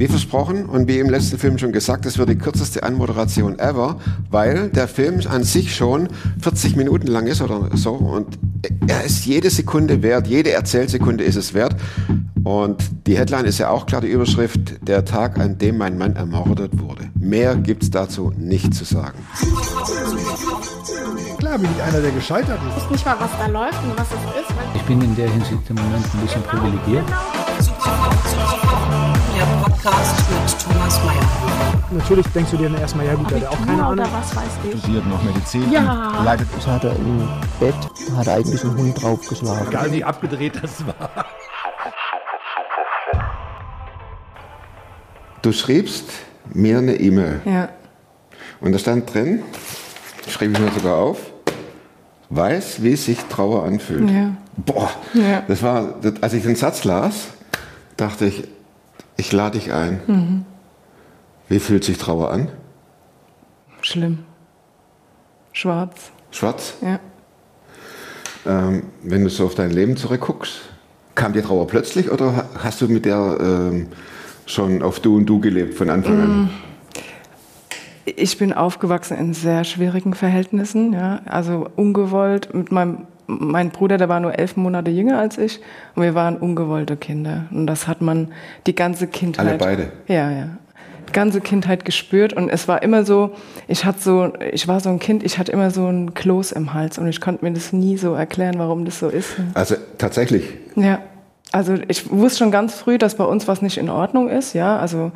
Wie versprochen und wie im letzten Film schon gesagt, es wird die kürzeste Anmoderation ever, weil der Film an sich schon 40 Minuten lang ist oder so und er ist jede Sekunde wert, jede Erzählsekunde ist es wert. Und die Headline ist ja auch klar, die Überschrift, der Tag, an dem mein Mann ermordet wurde. Mehr gibt's dazu nicht zu sagen. Klar bin ich einer, der gescheitert ist. Ich weiß nicht mal, was da läuft und was es ist. Ich bin in der Hinsicht im Moment ein bisschen privilegiert. Der Podcast mit Thomas Mayer. Natürlich denkst du dir dann erstmal, ja gut, der hat auch keine Ahnung. was weiß ich. studiert noch Medizin Ja. leidet Das hat er im Bett, hat er eigentlich einen Hund draufgeschlagen. Egal wie abgedreht das war. Du schriebst mir eine E-Mail Ja. und da stand drin, schrieb ich mir sogar auf, weiß, wie sich Trauer anfühlt. Ja. Boah, Ja. das war, als ich den Satz las, dachte ich, ich lade dich ein. Mhm. Wie fühlt sich Trauer an? Schlimm. Schwarz. Schwarz? Ja. Ähm, wenn du so auf dein Leben zurückguckst, kam die Trauer plötzlich oder ha- hast du mit der ähm, schon auf Du und Du gelebt von Anfang an? Ich bin aufgewachsen in sehr schwierigen Verhältnissen, ja. Also ungewollt mit meinem mein Bruder, der war nur elf Monate jünger als ich und wir waren ungewollte Kinder. Und das hat man die ganze Kindheit. Alle beide? Ja, ja. Die ganze Kindheit gespürt und es war immer so, ich hatte so, ich war so ein Kind, ich hatte immer so ein Kloß im Hals und ich konnte mir das nie so erklären, warum das so ist. Also tatsächlich, Ja, also ich wusste schon ganz früh, dass bei uns was nicht in Ordnung ist. Ja, also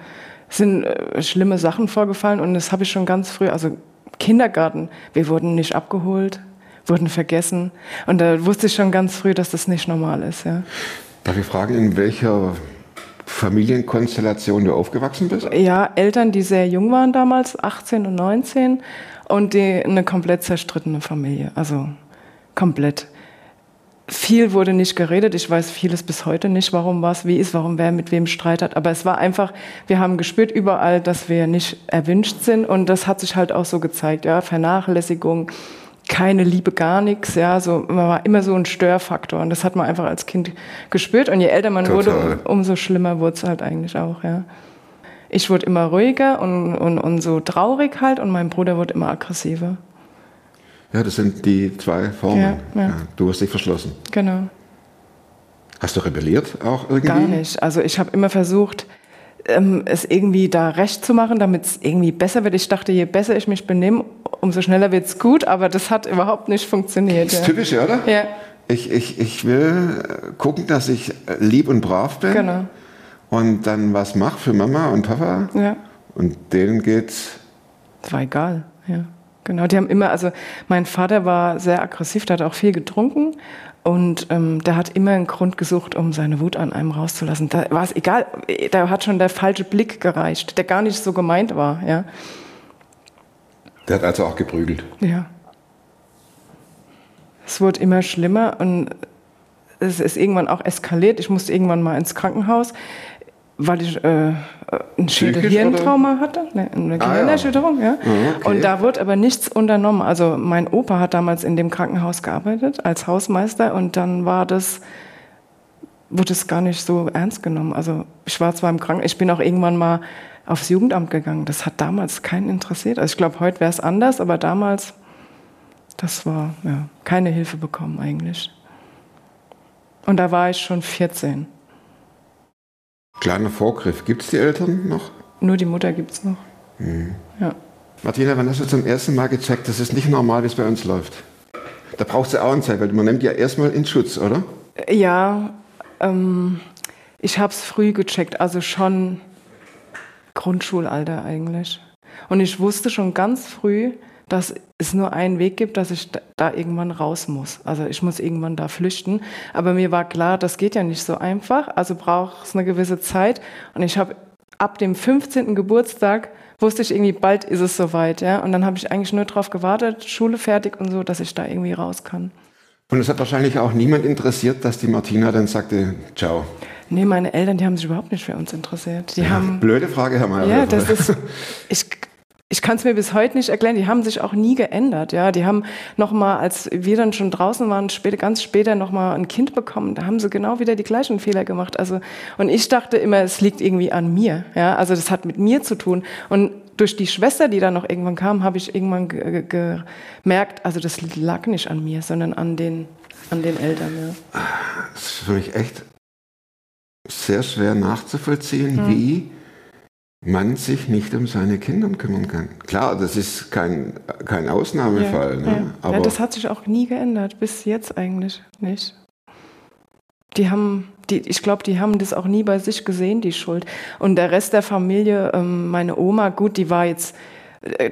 es sind äh, schlimme Sachen vorgefallen und das habe ich schon ganz früh. Also Kindergarten, wir wurden nicht abgeholt, wurden vergessen und da wusste ich schon ganz früh, dass das nicht normal ist. Ja, darf ich fragen, in welcher Familienkonstellation du aufgewachsen bist? ja Eltern, die sehr jung waren damals, 18 und 19 und die eine komplett zerstrittene Familie. Also komplett. Viel wurde nicht geredet. Ich weiß vieles bis heute nicht, warum was wie ist, warum wer mit wem Streit hat. Aber es war einfach, wir haben gespürt überall, dass wir nicht erwünscht sind. Und das hat sich halt auch so gezeigt. Ja, Vernachlässigung, keine Liebe, gar nichts. Ja, so, man war immer so ein Störfaktor. Und das hat man einfach als Kind gespürt. Und je älter man Total. wurde, umso schlimmer wurde es halt eigentlich auch. Ja. Ich wurde immer ruhiger und, und, und so traurig halt. Und mein Bruder wurde immer aggressiver. Ja, das sind die zwei Formen. Ja, ja. du hast dich verschlossen. Genau. Hast du rebelliert auch irgendwie? Gar nicht. Also ich habe immer versucht, ähm, es irgendwie da recht zu machen, damit es irgendwie besser wird. Ich dachte, je besser ich mich benehme, umso schneller wird es gut, aber das hat überhaupt nicht funktioniert. Das ist Ja. typisch, oder? Ja, Ich, ich, ich will äh, gucken, dass ich äh, lieb und brav bin genau. und dann was mache für Mama und Papa. Ja. Und denen geht's. Das war egal. Ja. Genau. Die haben immer, also mein Vater war sehr aggressiv, der hat auch viel getrunken und ähm, der hat immer einen Grund gesucht, um seine Wut an einem rauszulassen. Da war es egal, da hat schon der falsche Blick gereicht, der gar nicht so gemeint war. Ja. Der hat also auch geprügelt. Ja. Es wurde immer schlimmer und es ist irgendwann auch eskaliert. Ich musste irgendwann mal ins Krankenhaus, weil ich äh, ein Schädel-Hirntrauma hatte, ne, eine Ah, ja. Gehirnerschütterung. Ja. Ah, okay. Und da wurde aber nichts unternommen. Also mein Opa hat damals in dem Krankenhaus gearbeitet als Hausmeister und dann war das wurde es gar nicht so ernst genommen. Also ich war zwar im Krankenhaus, ich bin auch irgendwann mal aufs Jugendamt gegangen. Das hat damals keinen interessiert. Also ich glaube, heute wäre es anders, aber damals, das war ja keine Hilfe bekommen eigentlich. Und da war ich schon 14. Kleiner Vorgriff. Gibt es die Eltern noch? Nur die Mutter gibt es noch. Ja. Martina, wann hast du zum ersten Mal gecheckt, das ist nicht normal, wie es bei uns läuft? Da brauchst du auch eine Zeit, weil man nimmt ja erstmal in Schutz, oder? Ja, ähm, ich habe es früh gecheckt, also schon Grundschulalter eigentlich. Und ich wusste schon ganz früh, dass es nur einen Weg gibt, dass ich da, irgendwann raus muss. Also ich muss irgendwann da flüchten. Aber mir war klar, das geht ja nicht so einfach. Also braucht es eine gewisse Zeit. Und ich habe ab dem 15. Geburtstag wusste ich irgendwie, bald ist es soweit. Ja? Und dann habe ich eigentlich nur darauf gewartet, Schule fertig und so, dass ich da irgendwie raus kann. Und es hat wahrscheinlich auch niemand interessiert, dass die Martina dann sagte, ciao. Nee, meine Eltern, die haben sich überhaupt nicht für uns interessiert. Die haben Blöde Frage, Herr Mayer. Ja, das ist. Ich, ich kann es mir bis heute nicht erklären. Die haben sich auch nie geändert. Ja, die haben noch mal, als wir dann schon draußen waren, später, ganz später noch mal ein Kind bekommen. Da haben sie genau wieder die gleichen Fehler gemacht. Also und ich dachte immer, es liegt irgendwie an mir. Ja, also das hat mit mir zu tun. Und durch die Schwester, die dann noch irgendwann kam, habe ich irgendwann ge ge gemerkt, also das lag nicht an mir, sondern an den an den Eltern. Ja. Das ist für mich echt sehr schwer nachzuvollziehen, Hm. wie man sich nicht um seine Kinder kümmern kann. Klar, das ist kein, kein Ausnahmefall, ne? ja. aber ja, das hat sich auch nie geändert, bis jetzt eigentlich nicht. Die haben, die, ich glaube, die haben das auch nie bei sich gesehen, die Schuld. Und der Rest der Familie, ähm, meine Oma, gut, die war jetzt,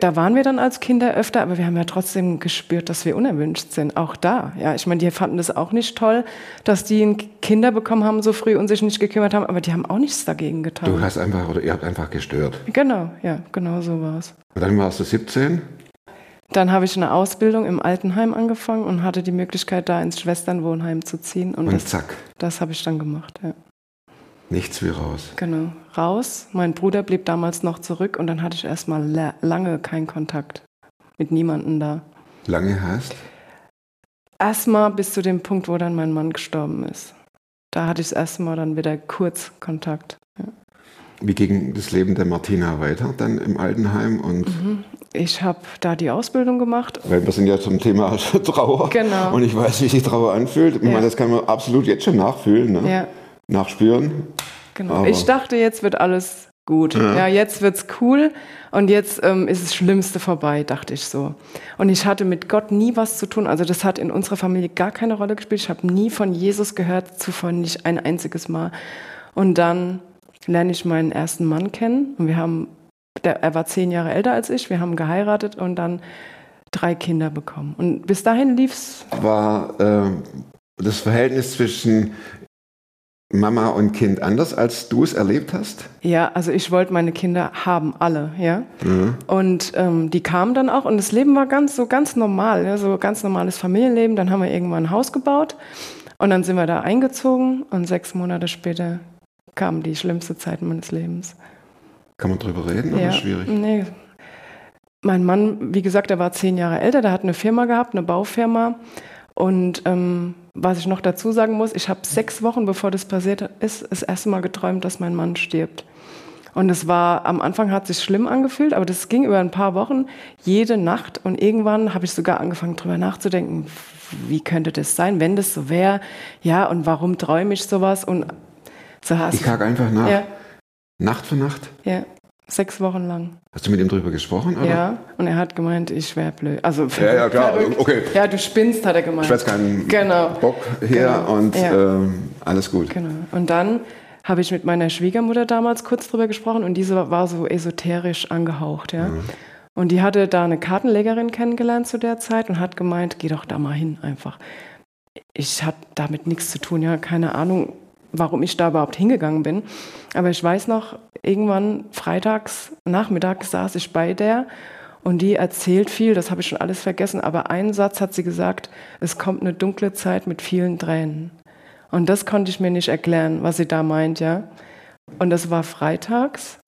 da waren wir dann als Kinder öfter, aber wir haben ja trotzdem gespürt, dass wir unerwünscht sind. Auch da. Ja, ich meine, die fanden das auch nicht toll, dass die Kinder bekommen haben so früh und sich nicht gekümmert haben, aber die haben auch nichts dagegen getan. du hast einfach, oder ihr habt einfach gestört. Genau, ja, genau so war es. Und dann warst du 17 Dann habe ich eine Ausbildung im Altenheim angefangen und hatte die Möglichkeit, da ins Schwesternwohnheim zu ziehen. Und, und das, zack, das habe ich dann gemacht. Ja. Nichts wie raus. Genau. Raus. Mein Bruder blieb damals noch zurück und dann hatte ich erstmal la lange keinen Kontakt mit niemandem da. Lange heißt, Erstmal bis zu dem Punkt, wo dann mein Mann gestorben ist. Da hatte ich das erste Mal dann wieder kurz Kontakt. wie ging das Leben der Martina weiter dann im Altenheim? Und Mhm. Ich habe da die Ausbildung gemacht. weil wir sind ja zum Thema Trauer. Genau. Und ich weiß, wie sich Trauer anfühlt. Ich Ja. meine, das kann man absolut jetzt schon nachfühlen, ne? Ja, nachspüren. genau. Aber- ich dachte, jetzt wird alles gut. Ja. Ja, jetzt wird's cool und jetzt ähm, ist das Schlimmste vorbei, dachte ich so. Und ich hatte mit Gott nie was zu tun. Also das hat in unserer Familie gar keine Rolle gespielt. Ich habe nie von Jesus gehört, zuvor nicht ein einziges Mal. Und dann lerne ich meinen ersten Mann kennen und wir haben, der, er war zehn Jahre älter als ich, wir haben geheiratet und dann drei Kinder bekommen. Und bis dahin lief's War äh, das Verhältnis zwischen Mama und Kind anders, als du es erlebt hast? Ja, also ich wollte meine Kinder haben, alle, ja. Mhm. Und ähm, die kamen dann auch und das Leben war ganz so ganz normal, ja, so ganz normales Familienleben. Dann haben wir irgendwann ein Haus gebaut und dann sind wir da eingezogen und sechs Monate später kam die schlimmste Zeit meines Lebens. Kann man drüber reden oder ja, ist schwierig? Nee. Mein Mann, wie gesagt, der war zehn Jahre älter, der hat eine Firma gehabt, eine Baufirma. Und ähm, was ich noch dazu sagen muss, ich habe sechs Wochen, bevor das passiert ist, das erste Mal geträumt, dass mein Mann stirbt. Und es war, am Anfang hat es sich schlimm angefühlt, aber das ging über ein paar Wochen, jede Nacht. Und irgendwann habe ich sogar angefangen, drüber nachzudenken, wie könnte das sein, wenn das so wäre? Ja, und warum träume ich sowas? Und so hast Ich hake einfach nach. ja, Nacht für Nacht? ja, sechs Wochen lang. Hast du mit ihm drüber gesprochen? Oder? Ja, und er hat gemeint, ich wäre blöd. Also Ja, ja, klar. verrückt. Okay. Ja, du spinnst, hat er gemeint. Ich weiß keinen Genau. Bock her Genau. und Ja. ähm, alles gut. Genau. Und dann habe ich mit meiner Schwiegermutter damals kurz drüber gesprochen und diese war so esoterisch angehaucht, ja. Und die hatte da eine Kartenlegerin kennengelernt zu der Zeit und hat gemeint, geh doch da mal hin einfach. Ich hatte damit nichts zu tun, ja, keine Ahnung, warum ich da überhaupt hingegangen bin. Aber ich weiß noch, irgendwann freitags, nachmittags saß ich bei der und die erzählt viel, das habe ich schon alles vergessen, aber einen Satz hat sie gesagt, es kommt eine dunkle Zeit mit vielen Tränen. Und das konnte ich mir nicht erklären, was sie da meint, ja. Und das war freitags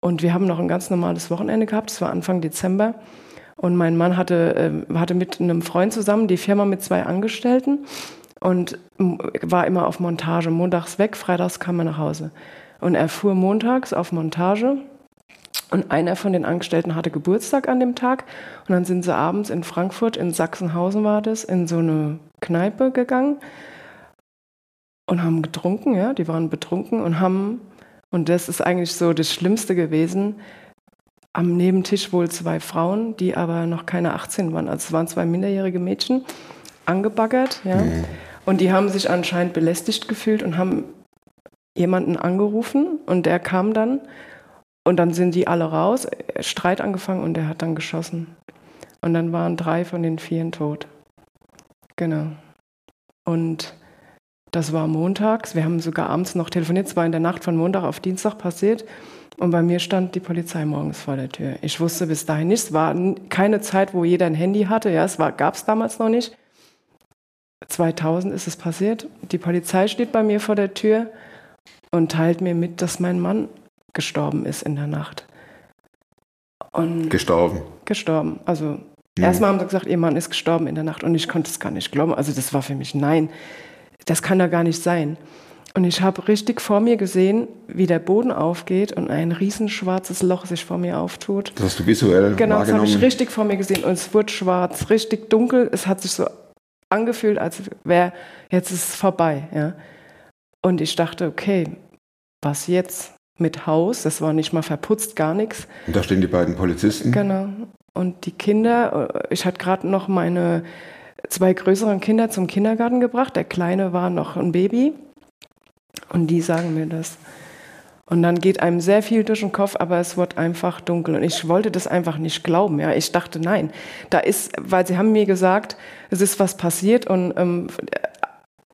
und wir haben noch ein ganz normales Wochenende gehabt, es war Anfang Dezember. Und mein Mann hatte, äh, hatte mit einem Freund zusammen die Firma mit zwei Angestellten und war immer auf Montage. Montags weg, freitags kam er nach Hause. Und er fuhr montags auf Montage und einer von den Angestellten hatte Geburtstag an dem Tag. Und dann sind sie abends in Frankfurt, in Sachsenhausen war das, in so eine Kneipe gegangen und haben getrunken, ja, die waren betrunken und haben, und das ist eigentlich so das Schlimmste gewesen, am Nebentisch wohl zwei Frauen, die aber noch keine 18 waren, also es waren zwei minderjährige Mädchen, angebaggert, ja, und die haben sich anscheinend belästigt gefühlt und haben jemanden angerufen und der kam dann und dann sind die alle raus, äh, Streit angefangen und der hat dann geschossen. Und dann waren drei von den vieren tot. Genau. Und das war montags. Wir haben sogar abends noch telefoniert. Es war in der Nacht von Montag auf Dienstag passiert. Und bei mir stand die Polizei morgens vor der Tür. Ich wusste bis dahin nicht. Es war keine Zeit, wo jeder ein Handy hatte. Ja, es gab es damals noch nicht. 2000 ist es passiert. Die Polizei steht bei mir vor der Tür und teilt mir mit, dass mein Mann gestorben ist in der Nacht. Und Gestorben. gestorben. Also erstmal haben sie gesagt, ihr Mann ist gestorben in der Nacht und ich konnte es gar nicht glauben. Also das war für mich, nein, das kann da gar nicht sein. Und ich habe richtig vor mir gesehen, wie der Boden aufgeht und ein riesenschwarzes Loch sich vor mir auftut. Das hast du visuell Genau, das habe ich richtig vor mir gesehen und es wurde schwarz, richtig dunkel. Es hat sich so angefühlt, als wäre jetzt ist es vorbei. Ja. Und ich dachte, okay, was jetzt mit Haus? Das war nicht mal verputzt, gar nichts. Und da stehen die beiden Polizisten. Genau. Und die Kinder, äh, ich hatte gerade noch meine zwei größeren Kinder zum Kindergarten gebracht. Der Kleine war noch ein Baby. Und die sagen mir das. Und dann geht einem sehr viel durch den Kopf, aber es wird einfach dunkel. Und ich wollte das einfach nicht glauben. Ja, ich dachte, nein, da ist, weil sie haben mir gesagt, es ist was passiert und ähm,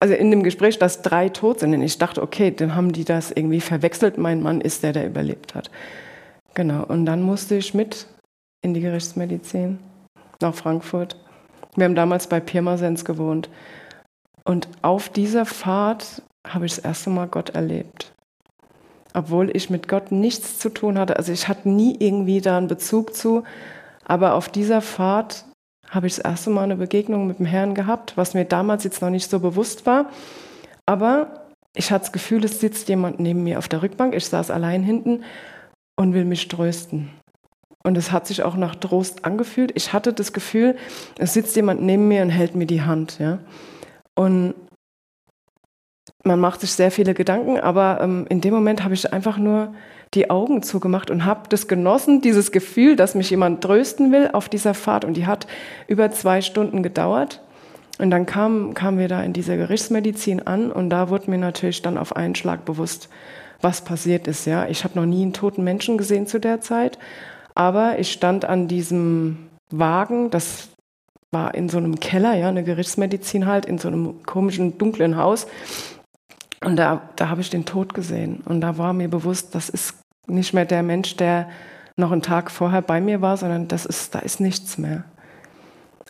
also in dem Gespräch, dass drei tot sind. Und ich dachte, okay, dann haben die das irgendwie verwechselt. Mein Mann ist der, der überlebt hat. Genau. Und dann musste ich mit in die Gerichtsmedizin nach Frankfurt. Wir haben damals bei Pirmasens gewohnt. Und auf dieser Fahrt habe ich das erste Mal Gott erlebt. Obwohl ich mit Gott nichts zu tun hatte. Also ich hatte nie irgendwie da einen Bezug zu. Aber auf dieser Fahrt habe ich das erste Mal eine Begegnung mit dem Herrn gehabt, was mir damals jetzt noch nicht so bewusst war. Aber ich hatte das Gefühl, es sitzt jemand neben mir auf der Rückbank. Ich saß allein hinten und will mich trösten. Und es hat sich auch nach Trost angefühlt. Ich hatte das Gefühl, es sitzt jemand neben mir und hält mir die Hand. Ja? Und man macht sich sehr viele Gedanken, aber ähm, in dem Moment habe ich einfach nur die Augen zugemacht und habe das genossen, dieses Gefühl, dass mich jemand trösten will auf dieser Fahrt. Und die hat über zwei Stunden gedauert. Und dann kamen kamen wir da in dieser Gerichtsmedizin an und da wurde mir natürlich dann auf einen Schlag bewusst, was passiert ist. Ja, ich habe noch nie einen toten Menschen gesehen zu der Zeit, aber ich stand an diesem Wagen, das war in so einem Keller, ja, eine Gerichtsmedizin halt, in so einem komischen dunklen Haus. Und da, da habe ich den Tod gesehen. Und da war mir bewusst, das ist nicht mehr der Mensch, der noch einen Tag vorher bei mir war, sondern das ist, da ist nichts mehr.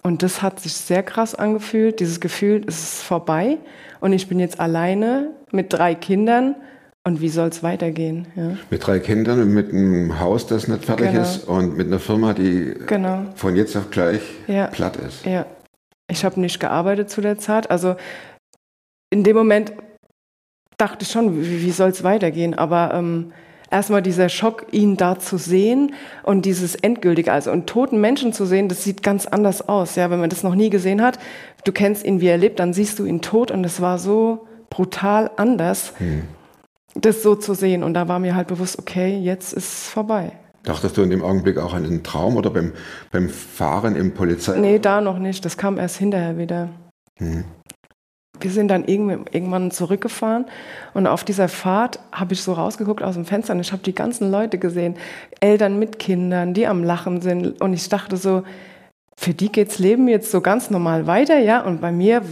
Und das hat sich sehr krass angefühlt, dieses Gefühl, es ist vorbei und ich bin jetzt alleine mit drei Kindern und wie soll es weitergehen? Ja. Mit drei Kindern und mit einem Haus, das nicht fertig Genau. ist und mit einer Firma, die Genau. von jetzt auf gleich Ja. platt ist. Ja, ich habe nicht gearbeitet zu der Zeit. Also in dem Moment dachte ich schon, wie, wie soll es weitergehen? Aber ähm, erstmal dieser Schock, ihn da zu sehen und dieses Endgültige, also einen toten Menschen zu sehen, das sieht ganz anders aus. Ja, wenn man das noch nie gesehen hat, du kennst ihn, wie er lebt, dann siehst du ihn tot und es war so brutal anders, das so zu sehen. Und da war mir halt bewusst, okay, jetzt ist es vorbei. Dachtest du in dem Augenblick auch an einen Traum oder beim, beim Fahren im Polizei? Nee, da noch nicht. Das kam erst hinterher wieder. Wir sind dann irgendwann zurückgefahren und auf dieser Fahrt habe ich so rausgeguckt aus dem Fenster und ich habe die ganzen Leute gesehen, Eltern mit Kindern, die am Lachen sind und ich dachte so, für die geht's Leben jetzt so ganz normal weiter, ja, und bei mir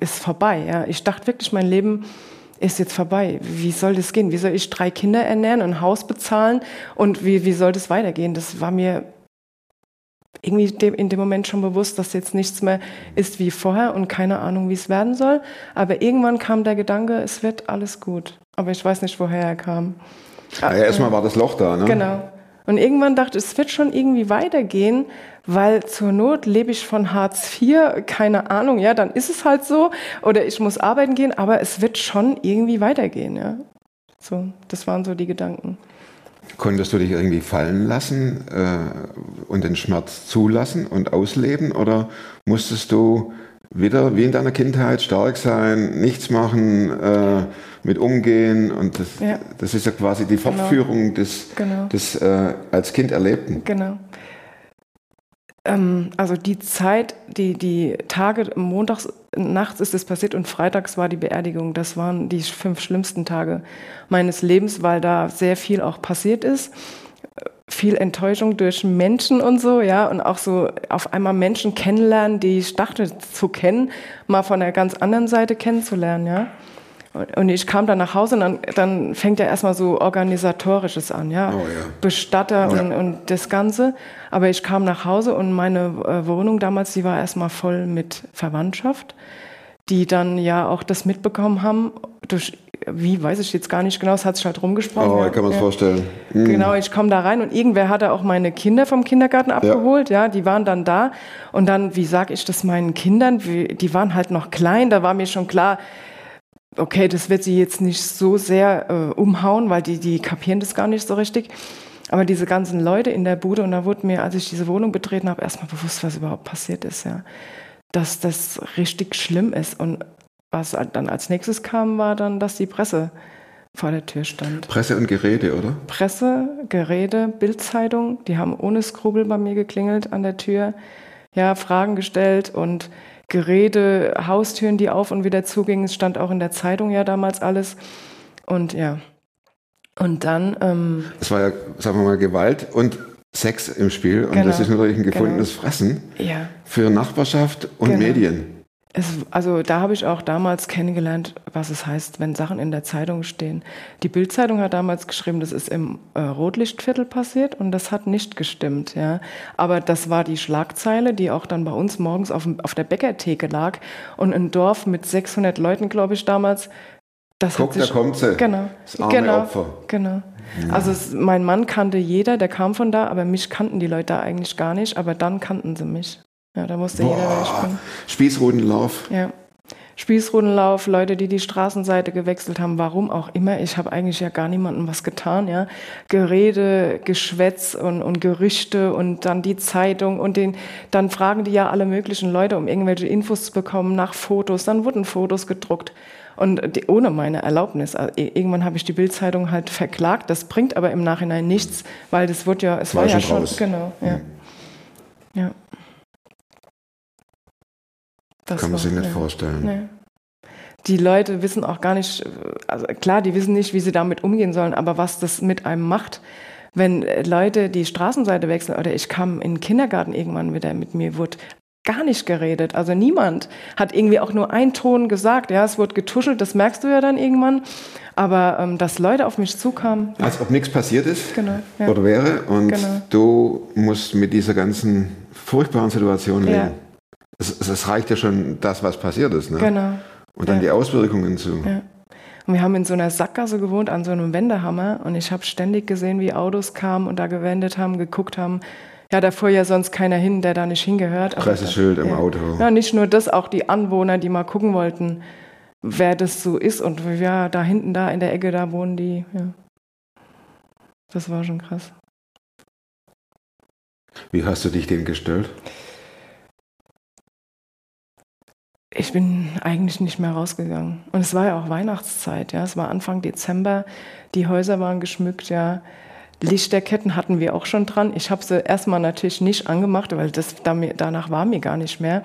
ist vorbei, ja. Ich dachte wirklich, mein Leben ist jetzt vorbei. Wie soll das gehen? Wie soll ich drei Kinder ernähren, ein Haus bezahlen und wie, wie soll das weitergehen? Das war mir irgendwie dem, in dem Moment schon bewusst, dass jetzt nichts mehr ist wie vorher und keine Ahnung, wie es werden soll. Aber irgendwann kam der Gedanke, es wird alles gut. Aber ich weiß nicht, woher er kam. Ja, erstmal war das Loch da, ne? Genau. Und irgendwann dachte ich, es wird schon irgendwie weitergehen, weil zur Not lebe ich von Hartz IV, keine Ahnung, ja, dann ist es halt so. Oder ich muss arbeiten gehen, aber es wird schon irgendwie weitergehen, ja. So, das waren so die Gedanken. Konntest du dich irgendwie fallen lassen äh, und den Schmerz zulassen und ausleben? Oder musstest du wieder wie in deiner Kindheit stark sein, nichts machen, äh, mit umgehen? Und das, Ja. das ist ja quasi die Fortführung des, Genau. des äh, als Kind Erlebten. Genau. Ähm, also die Zeit, die, die Tage, montags, nachts ist es passiert und freitags war die Beerdigung. Das waren die fünf schlimmsten Tage meines Lebens, weil da sehr viel auch passiert ist. Viel Enttäuschung durch Menschen und so, ja, und auch so auf einmal Menschen kennenlernen, die ich dachte zu kennen, mal von einer ganz anderen Seite kennenzulernen, ja. Und- Und ich kam dann nach Hause und dann, dann fängt ja erstmal so Organisatorisches an, ja. Oh ja. Bestatter und, Ja. und das Ganze. Aber ich kam nach Hause und meine äh, Wohnung damals, die war erstmal voll mit Verwandtschaft, die dann ja auch das mitbekommen haben durch wie, weiß ich jetzt gar nicht genau, es hat sich halt rumgesprochen. Oh, ja, ich kann mir das ja. vorstellen. Mhm. Genau, ich komme da rein und irgendwer hatte auch meine Kinder vom Kindergarten abgeholt, ja, die waren dann da und dann, wie sag ich das meinen Kindern, die waren halt noch klein, da war mir schon klar, okay, das wird sie jetzt nicht so sehr äh, umhauen, weil die, die kapieren das gar nicht so richtig. Aber diese ganzen Leute in der Bude, und da wurde mir, als ich diese Wohnung betreten habe, erstmal bewusst, was überhaupt passiert ist, ja. Dass das richtig schlimm ist. Und was dann als nächstes kam, war dann, dass die Presse vor der Tür stand. Presse und Geräte, oder? Presse, Geräte, Bildzeitung, die haben ohne Skrupel bei mir geklingelt an der Tür, ja, Fragen gestellt und Geräte, Haustüren, die auf und wieder zugingen. Es stand auch in der Zeitung ja damals alles. Und ja. Und dann, ähm, Es war ja, sagen wir mal, Gewalt und Sex im Spiel. Und Genau, das ist natürlich ein gefundenes Fressen ja, für Nachbarschaft und Genau. Medien. Es, also da habe ich auch damals kennengelernt, was es heißt, wenn Sachen in der Zeitung stehen. Die Bildzeitung hat damals geschrieben, das ist im äh, Rotlichtviertel passiert und das hat nicht gestimmt. Ja. Aber das war die Schlagzeile, die auch dann bei uns morgens auf, auf der Bäckertheke lag und ein Dorf mit 600 Leuten, glaube ich, damals. Das Guck, hat sich, da kommt sie. Genau. Das arme genau. Opfer. Genau. Also es, mein Mann kannte jeder, der kam von da, aber mich kannten die Leute da eigentlich gar nicht, aber dann kannten sie mich. Ja, da wusste jeder, wer ich bin. Spießrutenlauf. Ja. Spießrutenlauf, Leute, die die Straßenseite gewechselt haben, warum auch immer. Ich habe eigentlich ja gar niemandem was getan, ja. Gerede, Geschwätz und, und Gerüchte und dann die Zeitung und den, dann fragen die ja alle möglichen Leute, um irgendwelche Infos zu bekommen nach Fotos. Dann wurden Fotos gedruckt. Und die, ohne meine Erlaubnis. Also, irgendwann habe ich die Bildzeitung halt verklagt. Das bringt aber im Nachhinein nichts, weil das wird ja, es War war, ja schon schon, genau, ja. ja. Das Kann man sich nicht ja. vorstellen. Nee. Die Leute wissen auch gar nicht, also klar, die wissen nicht, wie sie damit umgehen sollen, aber was das mit einem macht, wenn Leute die Straßenseite wechseln oder ich kam in den Kindergarten irgendwann wieder mit mir, wurde gar nicht geredet. Also niemand hat irgendwie auch nur einen Ton gesagt. Ja, es wurde getuschelt, das merkst du ja dann irgendwann. Aber ähm, dass Leute auf mich zukamen, Als ob nichts passiert ist Genau, ja. oder wäre. Und Genau. du musst mit dieser ganzen furchtbaren Situation leben. Ja. Es, es, reicht ja schon das, was passiert ist. Ne? genau. Und dann Ja. die Auswirkungen zu. Ja. Und wir haben in so einer Sackgasse gewohnt, an so einem Wendehammer. Und ich habe ständig gesehen, wie Autos kamen und da gewendet haben, geguckt haben. Ja, da fuhr ja sonst keiner hin, der da nicht hingehört. Presseschild im ja. Auto. Ja, nicht nur das, auch die Anwohner, die mal gucken wollten, wer das so ist. Und ja, da hinten, da in der Ecke, da wohnen die. Ja. Das war schon krass. Wie hast du dich denen gestellt? Ich bin eigentlich nicht mehr rausgegangen. Und es war ja auch Weihnachtszeit, ja. Es war Anfang Dezember. Die Häuser waren geschmückt, ja. Lichterketten hatten wir auch schon dran. Ich habe sie erstmal natürlich nicht angemacht, weil das danach war mir gar nicht mehr.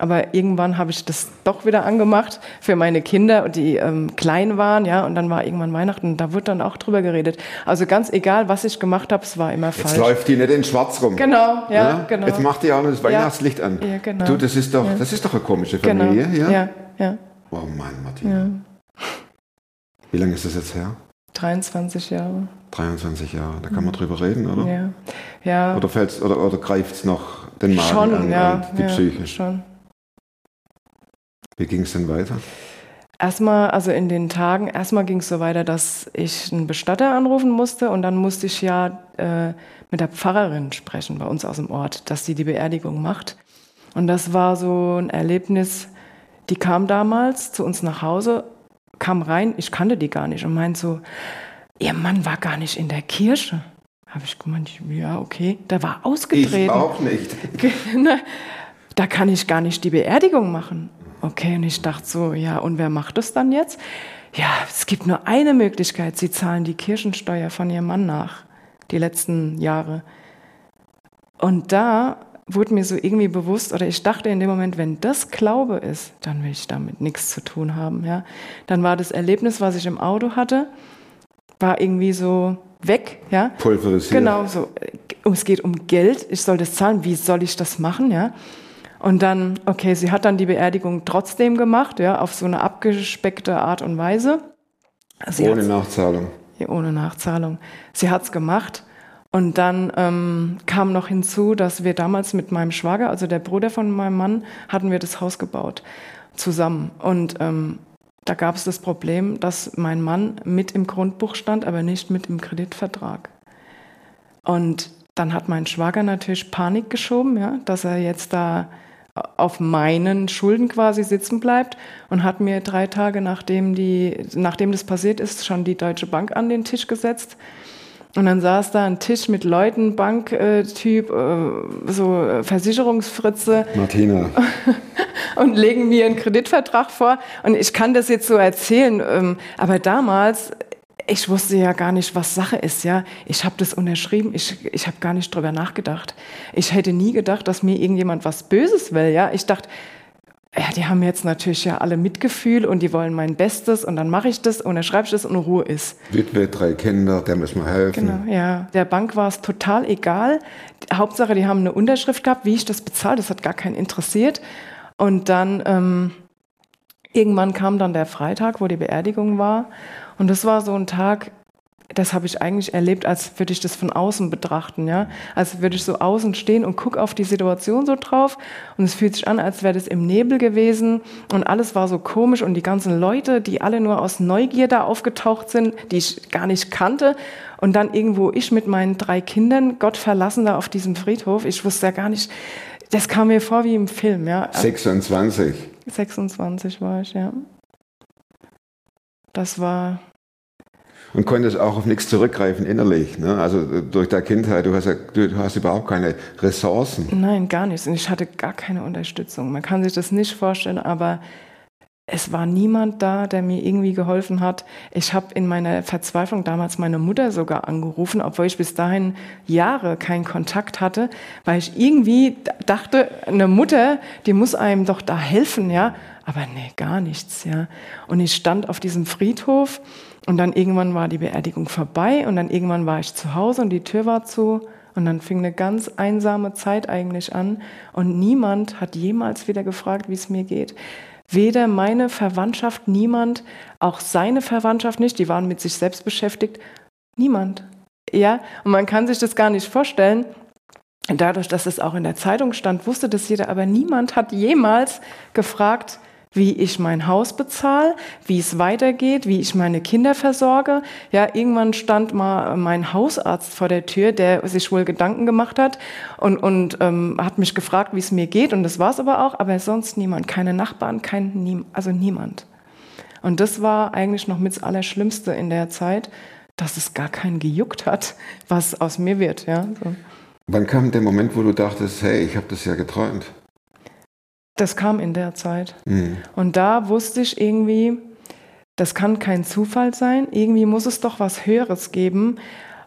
Aber irgendwann habe ich das doch wieder angemacht für meine Kinder, die ähm, klein waren, ja. Und dann war irgendwann Weihnachten. Da wurde dann auch drüber geredet. Also ganz egal, was ich gemacht habe, es war immer Jetzt falsch. läuft die nicht in schwarz rum. Genau, ja, Ja? genau. Jetzt macht die auch noch das Weihnachtslicht an. Ja, genau. Du, das ist doch, Ja. das ist doch eine komische genau. Familie, ja? ja, ja. Oh Mann, Martin. Wie lange ist das jetzt her? 23 Jahre. 23 Jahre. Da kann man drüber reden, oder? Mhm. Ja, ja. Oder, fällt's, oder, oder greift es noch den Magen schon, an ja, die ja, Psyche? schon. Wie ging es denn weiter? Erstmal, also in den Tagen, erstmal ging es so weiter, dass ich einen Bestatter anrufen musste und dann musste ich ja äh, mit der Pfarrerin sprechen bei uns aus dem Ort, dass sie die Beerdigung macht. Und das war so ein Erlebnis, die kam damals zu uns nach Hause, kam rein, ich kannte die gar nicht und meint so, ihr Mann war gar nicht in der Kirche. Habe ich gemeint, ja, okay, der war ausgetreten. Ich auch nicht. Ne? da kann ich gar nicht die Beerdigung machen. Okay, und ich dachte so, ja, und wer macht das dann jetzt? Ja, es gibt nur eine Möglichkeit. Sie zahlen die Kirchensteuer von ihrem Mann nach, die letzten Jahre. Und da wurde mir so irgendwie bewusst, oder ich dachte in dem Moment, wenn das Glaube ist, dann will ich damit nichts zu tun haben. Ja? Dann war das Erlebnis, was ich im Auto hatte, war irgendwie so weg. Ja? Pulverisiert. Genau, so. äh, Es geht um Geld. Ich soll das zahlen. Wie soll ich das machen? Ja. Und dann, okay, sie hat dann die Beerdigung trotzdem gemacht, ja, auf so eine abgespeckte Art und Weise. Sie Ohne Nachzahlung. ja, ohne Nachzahlung. Sie hat's gemacht. Und dann ähm, kam noch hinzu, dass wir damals mit meinem Schwager, also der Bruder von meinem Mann, hatten wir das Haus gebaut zusammen. Und ähm, da gab es das Problem, dass mein Mann mit im Grundbuch stand, aber nicht mit im Kreditvertrag. Und dann hat mein Schwager natürlich Panik geschoben, ja, dass er jetzt da auf meinen Schulden quasi sitzen bleibt und hat mir drei Tage nachdem, die, nachdem das passiert ist, schon die Deutsche Bank an den Tisch gesetzt. Und dann saß da ein Tisch mit Leuten, Banktyp, äh, so äh, Versicherungsfritze. Martina. und legen mir einen Kreditvertrag vor. Und ich kann das jetzt so erzählen, ähm, aber damals, ich wusste ja gar nicht, was Sache ist. Ja, ich habe das unterschrieben. Ich, ich habe gar nicht drüber nachgedacht. Ich hätte nie gedacht, dass mir irgendjemand was Böses will. Ja, ich dachte, ja, die haben jetzt natürlich ja alle Mitgefühl und die wollen mein Bestes und dann mache ich das und dann schreibe ich das und Ruhe ist. Witwe, drei Kinder, der müssen wir helfen. Genau, ja. Der Bank war es total egal. Hauptsache, die haben eine Unterschrift gehabt, wie ich das bezahle, das hat gar keinen interessiert. Und dann ähm, irgendwann kam dann der Freitag, wo die Beerdigung war. Und das war so ein Tag, das habe ich eigentlich erlebt, als würde ich das von außen betrachten, ja. Als würde ich so außen stehen und gucke auf die Situation so drauf und es fühlt sich an, als wäre das im Nebel gewesen und alles war so komisch und die ganzen Leute, die alle nur aus Neugier da aufgetaucht sind, die ich gar nicht kannte und dann irgendwo ich mit meinen drei Kindern, Gott verlassen da auf diesem Friedhof, ich wusste ja gar nicht, das kam mir vor wie im Film, ja. 26. 26 war ich, ja. Das war und konntest auch auf nichts zurückgreifen innerlich. Ne? Also äh, durch deine Kindheit, du hast, ja, du hast überhaupt keine Ressourcen. Nein, gar nichts. Und ich hatte gar keine Unterstützung. Man kann sich das nicht vorstellen, aber es war niemand da, der mir irgendwie geholfen hat. Ich habe in meiner Verzweiflung damals meine Mutter sogar angerufen, obwohl ich bis dahin Jahre keinen Kontakt hatte, weil ich irgendwie dachte, eine Mutter, die muss einem doch da helfen, ja. Aber nee, gar nichts, ja. Und ich stand auf diesem Friedhof und dann irgendwann war die Beerdigung vorbei und dann irgendwann war ich zu Hause und die Tür war zu und dann fing eine ganz einsame Zeit eigentlich an und niemand hat jemals wieder gefragt, wie es mir geht. Weder meine Verwandtschaft, niemand, auch seine Verwandtschaft nicht, die waren mit sich selbst beschäftigt, niemand. Ja, und man kann sich das gar nicht vorstellen. Dadurch, dass es auch in der Zeitung stand, wusste das jeder, aber niemand hat jemals gefragt, wie ich mein Haus bezahle, wie es weitergeht, wie ich meine Kinder versorge. Ja, irgendwann stand mal mein Hausarzt vor der Tür, der sich wohl Gedanken gemacht hat und, und ähm, hat mich gefragt, wie es mir geht. Und das war es aber auch, aber sonst niemand, keine Nachbarn, kein, also niemand. Und das war eigentlich noch mit das Allerschlimmste in der Zeit, dass es gar keinen gejuckt hat, was aus mir wird. Ja, so. Wann kam der Moment, wo du dachtest, hey, ich habe das ja geträumt? Das kam in der Zeit. Mhm. Und da wusste ich irgendwie, das kann kein Zufall sein. Irgendwie muss es doch was Höheres geben.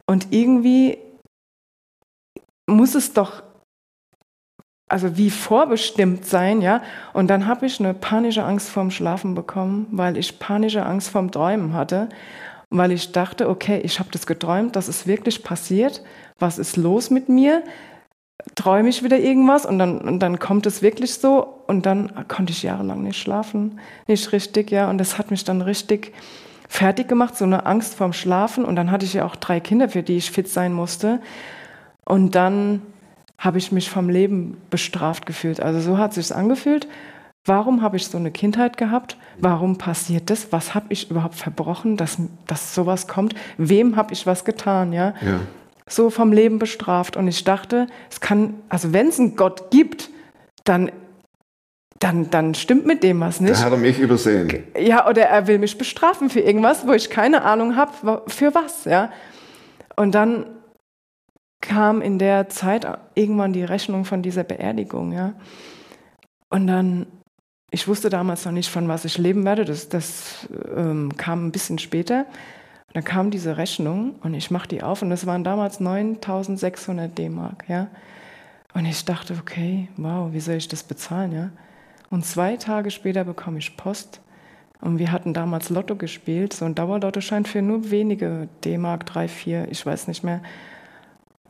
Und irgendwie muss es doch, also wie vorbestimmt sein, ja. Und dann habe ich eine panische Angst vorm Schlafen bekommen, weil ich panische Angst vorm Träumen hatte. Weil ich dachte, okay, ich habe das geträumt, das ist wirklich passiert. Was ist los mit mir? Träume ich wieder irgendwas und dann, und dann kommt es wirklich so und dann konnte ich jahrelang nicht schlafen, nicht richtig, ja, und das hat mich dann richtig fertig gemacht, so eine Angst vorm Schlafen und dann hatte ich ja auch drei Kinder, für die ich fit sein musste und dann habe ich mich vom Leben bestraft gefühlt, also so hat sich's angefühlt. Warum habe ich so eine Kindheit gehabt? Warum passiert das? Was habe ich überhaupt verbrochen, dass, dass sowas kommt? Wem habe ich was getan? Ja? ja so vom Leben bestraft. Und ich dachte, es kann, also wenn es einen Gott gibt, dann, dann, dann stimmt mit dem was nicht. Da hat er mich übersehen. Ja, oder er will mich bestrafen für irgendwas, wo ich keine Ahnung habe, für was, ja. Und dann kam in der Zeit irgendwann die Rechnung von dieser Beerdigung, ja. Und dann, ich wusste damals noch nicht, von was ich leben werde, das, das ähm, kam ein bisschen später. Und dann kam diese Rechnung und ich mache die auf und das waren damals 9600 D-Mark, ja. Und ich dachte, okay, wow, wie soll ich das bezahlen, ja? Und zwei Tage später bekomme ich Post und wir hatten damals Lotto gespielt, so ein Dauerlottoschein für nur wenige D-Mark, drei, vier, ich weiß nicht mehr,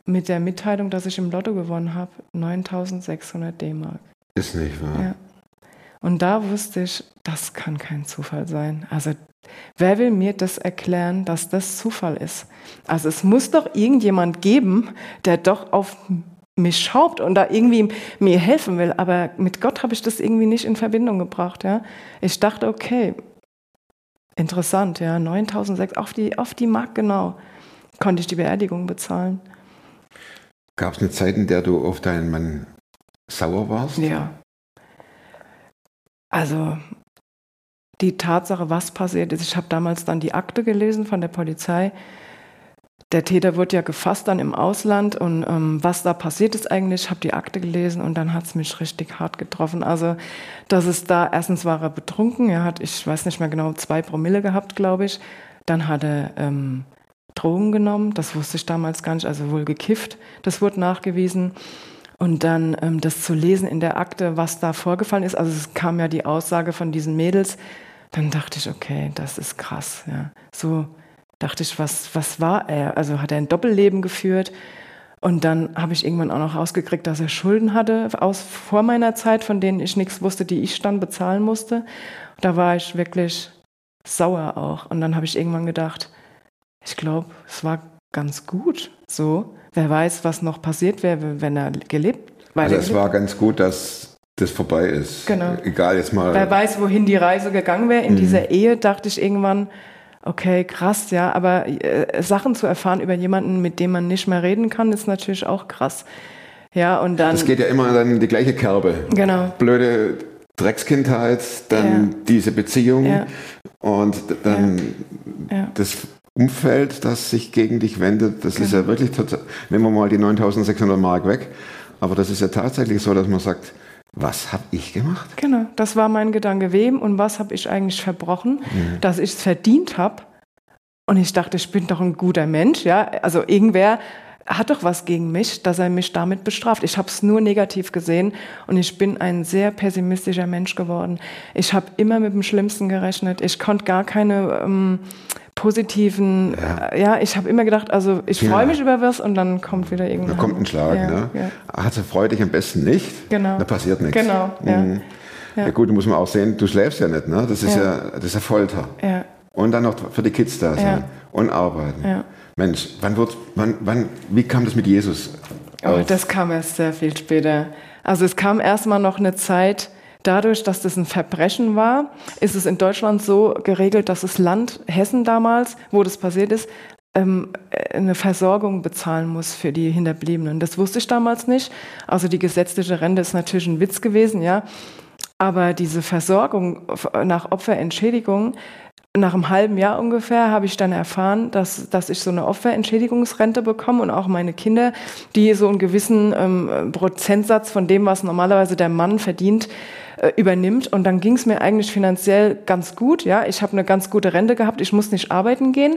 mit der Mitteilung, dass ich im Lotto gewonnen habe, 9600 D-Mark. Ist nicht wahr. Ja. Und da wusste ich, das kann kein Zufall sein. Also Wer will mir das erklären, dass das Zufall ist? Also es muss doch irgendjemand geben, der doch auf mich schaut und da irgendwie mir helfen will. Aber mit Gott habe ich das irgendwie nicht in Verbindung gebracht. Ja? Ich dachte, okay, Interessant, ja. 9006 auf die, auf die Mark genau konnte ich die Beerdigung bezahlen. Gab es eine Zeit, in der du auf deinen Mann sauer warst? Ja. Also die Tatsache, was passiert ist, ich habe damals dann die Akte gelesen von der Polizei. Der Täter wurde ja gefasst dann im Ausland und ähm, was da passiert ist eigentlich, ich habe die Akte gelesen und dann hat es mich richtig hart getroffen. Also, dass es da, erstens war er betrunken, er hat, ich weiß nicht mehr genau, zwei Promille gehabt, glaube ich. Dann hat er ähm, Drogen genommen, das wusste ich damals gar nicht, also wohl gekifft, das wurde nachgewiesen. Und dann ähm, das zu lesen in der Akte, was da vorgefallen ist, also es kam ja die Aussage von diesen Mädels, dann dachte ich, okay, das ist krass. Ja. So dachte ich, was, was war er? Also hat er ein Doppelleben geführt? Und dann habe ich irgendwann auch noch rausgekriegt, dass er Schulden hatte aus vor meiner Zeit, von denen ich nichts wusste, die ich dann bezahlen musste. Da war ich wirklich sauer auch. Und dann habe ich irgendwann gedacht, ich glaube, es war ganz gut so. Wer weiß, was noch passiert wäre, wenn er gelebt Also es war ganz gut, dass das vorbei ist. Genau. Egal jetzt mal. Wer weiß, wohin die Reise gegangen wäre. In dieser Ehe dachte ich irgendwann, okay, krass, ja, aber äh, Sachen zu erfahren über jemanden, mit dem man nicht mehr reden kann, ist natürlich auch krass. Ja, und dann. Das geht ja immer dann in die gleiche Kerbe. Genau. Blöde Dreckskindheit, dann Ja. diese Beziehung Ja. und dann Ja. das Umfeld, das sich gegen dich wendet. Das Genau. ist ja wirklich total. Nehmen wir mal die 9600 Mark weg. Aber das ist ja tatsächlich so, dass man sagt, was habe ich gemacht? Genau, das war mein Gedanke. Wem und was habe ich eigentlich verbrochen, dass ich es verdient habe? Und ich dachte, ich bin doch ein guter Mensch, ja. Also irgendwer hat doch was gegen mich, dass er mich damit bestraft. Ich habe es nur negativ gesehen und ich bin ein sehr pessimistischer Mensch geworden. Ich habe immer mit dem Schlimmsten gerechnet. Ich konnte gar keine ähm, positiven, ja, ja ich habe immer gedacht, also ich Ja. freue mich über was und dann kommt wieder Da irgendwann. kommt ein Schlag. ja, ne? Ja. Also freu dich am besten nicht. Genau. Da passiert nichts. Genau, ja. Mhm. Ja. gut, da muss man auch sehen, du schläfst ja nicht. Ne? Das, ist ja. Das ist ja Folter. Ja. Und dann noch für die Kids da sein. Und arbeiten. Ja. Mensch, wann wird, wann, wann, wie kam das mit Jesus? Oh, auf? das kam erst sehr viel später. Also es kam erstmal noch eine Zeit, dadurch, dass das ein Verbrechen war, ist es in Deutschland so geregelt, dass das Land Hessen damals, wo das passiert ist, ähm, eine Versorgung bezahlen muss für die Hinterbliebenen. Das wusste ich damals nicht. Also die gesetzliche Rente ist natürlich ein Witz gewesen, ja. Aber diese Versorgung nach Opferentschädigung, nach einem halben Jahr ungefähr habe ich dann erfahren, dass, dass ich so eine Opferentschädigungsrente bekomme und auch meine Kinder, die so einen gewissen ähm, Prozentsatz von dem, was normalerweise der Mann verdient, äh, übernimmt. Und dann ging es mir eigentlich finanziell ganz gut. Ja, ich habe eine ganz gute Rente gehabt. Ich muss nicht arbeiten gehen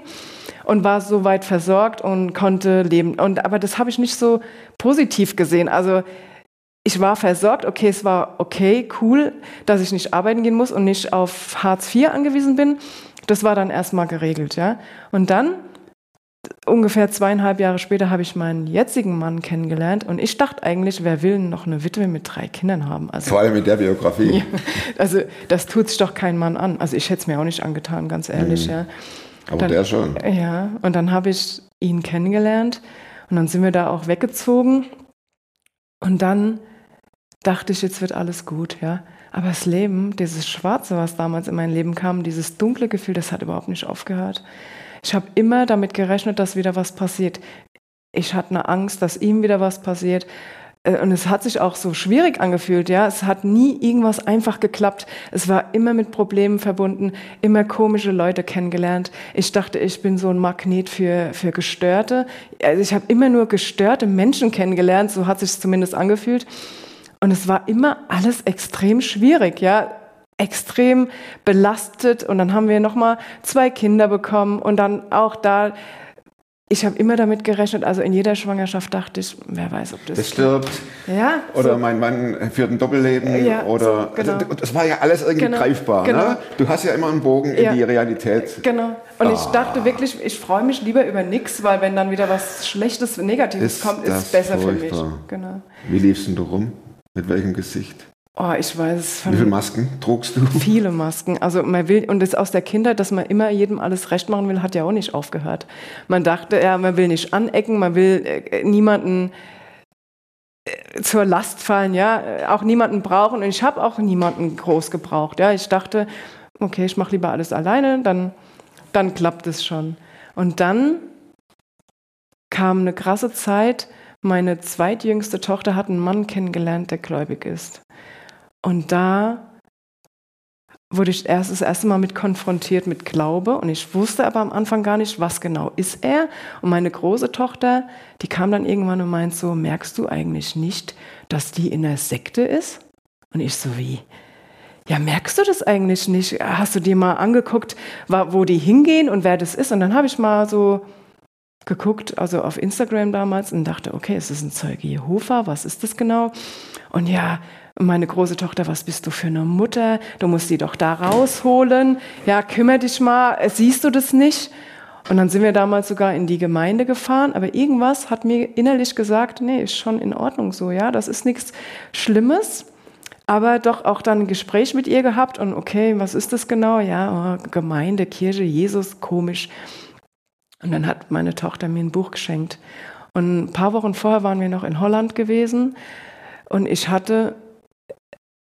und war soweit versorgt und konnte leben. Und aber das habe ich nicht so positiv gesehen. Also ich war versorgt, okay, es war okay, cool, dass ich nicht arbeiten gehen muss und nicht auf Hartz IV angewiesen bin. Das war dann erstmal geregelt, ja. Und dann, ungefähr zweieinhalb Jahre später, habe ich meinen jetzigen Mann kennengelernt und ich dachte eigentlich, wer will noch eine Witwe mit drei Kindern haben? Also, Vor allem mit der Biografie. ja, also das tut sich doch kein Mann an. Also ich hätte es mir auch nicht angetan, ganz ehrlich, ja. Aber Dann- der schon. Ja, und dann habe ich ihn kennengelernt und dann sind wir da auch weggezogen. Und dann dachte ich, jetzt wird alles gut, ja. Aber das Leben, dieses Schwarze, was damals in mein Leben kam, dieses dunkle Gefühl, das hat überhaupt nicht aufgehört. Ich habe immer damit gerechnet, dass wieder was passiert. Ich hatte eine Angst, dass ihm wieder was passiert. Äh, Und es hat sich auch so schwierig angefühlt, ja. Es hat nie irgendwas einfach geklappt. Es war immer mit Problemen verbunden, immer komische Leute kennengelernt. Ich dachte, ich bin so ein Magnet für, für Gestörte. Also ich habe immer nur gestörte Menschen kennengelernt, so hat sich zumindest angefühlt. Und es war immer alles extrem schwierig, ja. Extrem belastet. Und dann haben wir nochmal zwei Kinder bekommen und dann auch da. Ich habe immer damit gerechnet, also in jeder Schwangerschaft dachte ich, wer weiß, ob das. Der stirbt. Ja, Oder so. mein Mann führt ein Doppelleben. Ja, oder, so, genau. also, das war ja alles irgendwie Genau, greifbar. genau. Ne? Du hast ja immer einen Bogen Ja. in die Realität. Genau. Und Ah. ich dachte wirklich, ich freue mich lieber über nichts, weil wenn dann wieder was Schlechtes, Negatives Ist kommt, ist besser für mich. furchtbar. Genau. Wie liefst denn du rum? Mit welchem Gesicht? Oh, ich weiß Wie viele Masken trugst du? viele Masken. Also man will, und das aus der Kindheit, dass man immer jedem alles recht machen will, hat ja auch nicht aufgehört. Man dachte, ja, man will nicht anecken, man will äh, niemanden äh, zur Last fallen, ja, äh, auch niemanden brauchen. Und ich habe auch niemanden groß gebraucht. Ja, ich dachte, okay, ich mache lieber alles alleine, dann, dann klappt es schon. Und dann kam eine krasse Zeit. Meine zweitjüngste Tochter hat einen Mann kennengelernt, der gläubig ist. Und da wurde ich erst das erste Mal mit konfrontiert mit Glaube und ich wusste aber am Anfang gar nicht, was genau ist er. Und meine große Tochter, die kam dann irgendwann und meint so, merkst du eigentlich nicht, dass die in der Sekte ist? Und ich so wie, ja, merkst du das eigentlich nicht? Hast du dir mal angeguckt, wo die hingehen und wer das ist? Und dann habe ich mal so geguckt, also auf Instagram damals und dachte, okay, ist das ein Zeuge Jehova? Was ist das genau? Und ja, meine große Tochter, was bist du für eine Mutter? Du musst sie doch da rausholen. Ja, kümmere dich mal. Siehst du das nicht? Und dann sind wir damals sogar in die Gemeinde gefahren, aber irgendwas hat mir innerlich gesagt, nee, ist schon in Ordnung so, ja, das ist nichts Schlimmes. Aber doch auch dann ein Gespräch mit ihr gehabt und okay, was ist das genau? Ja, oh, Gemeinde, Kirche, Jesus, komisch. Und dann hat meine Tochter mir ein Buch geschenkt. Und ein paar Wochen vorher waren wir noch in Holland gewesen und ich hatte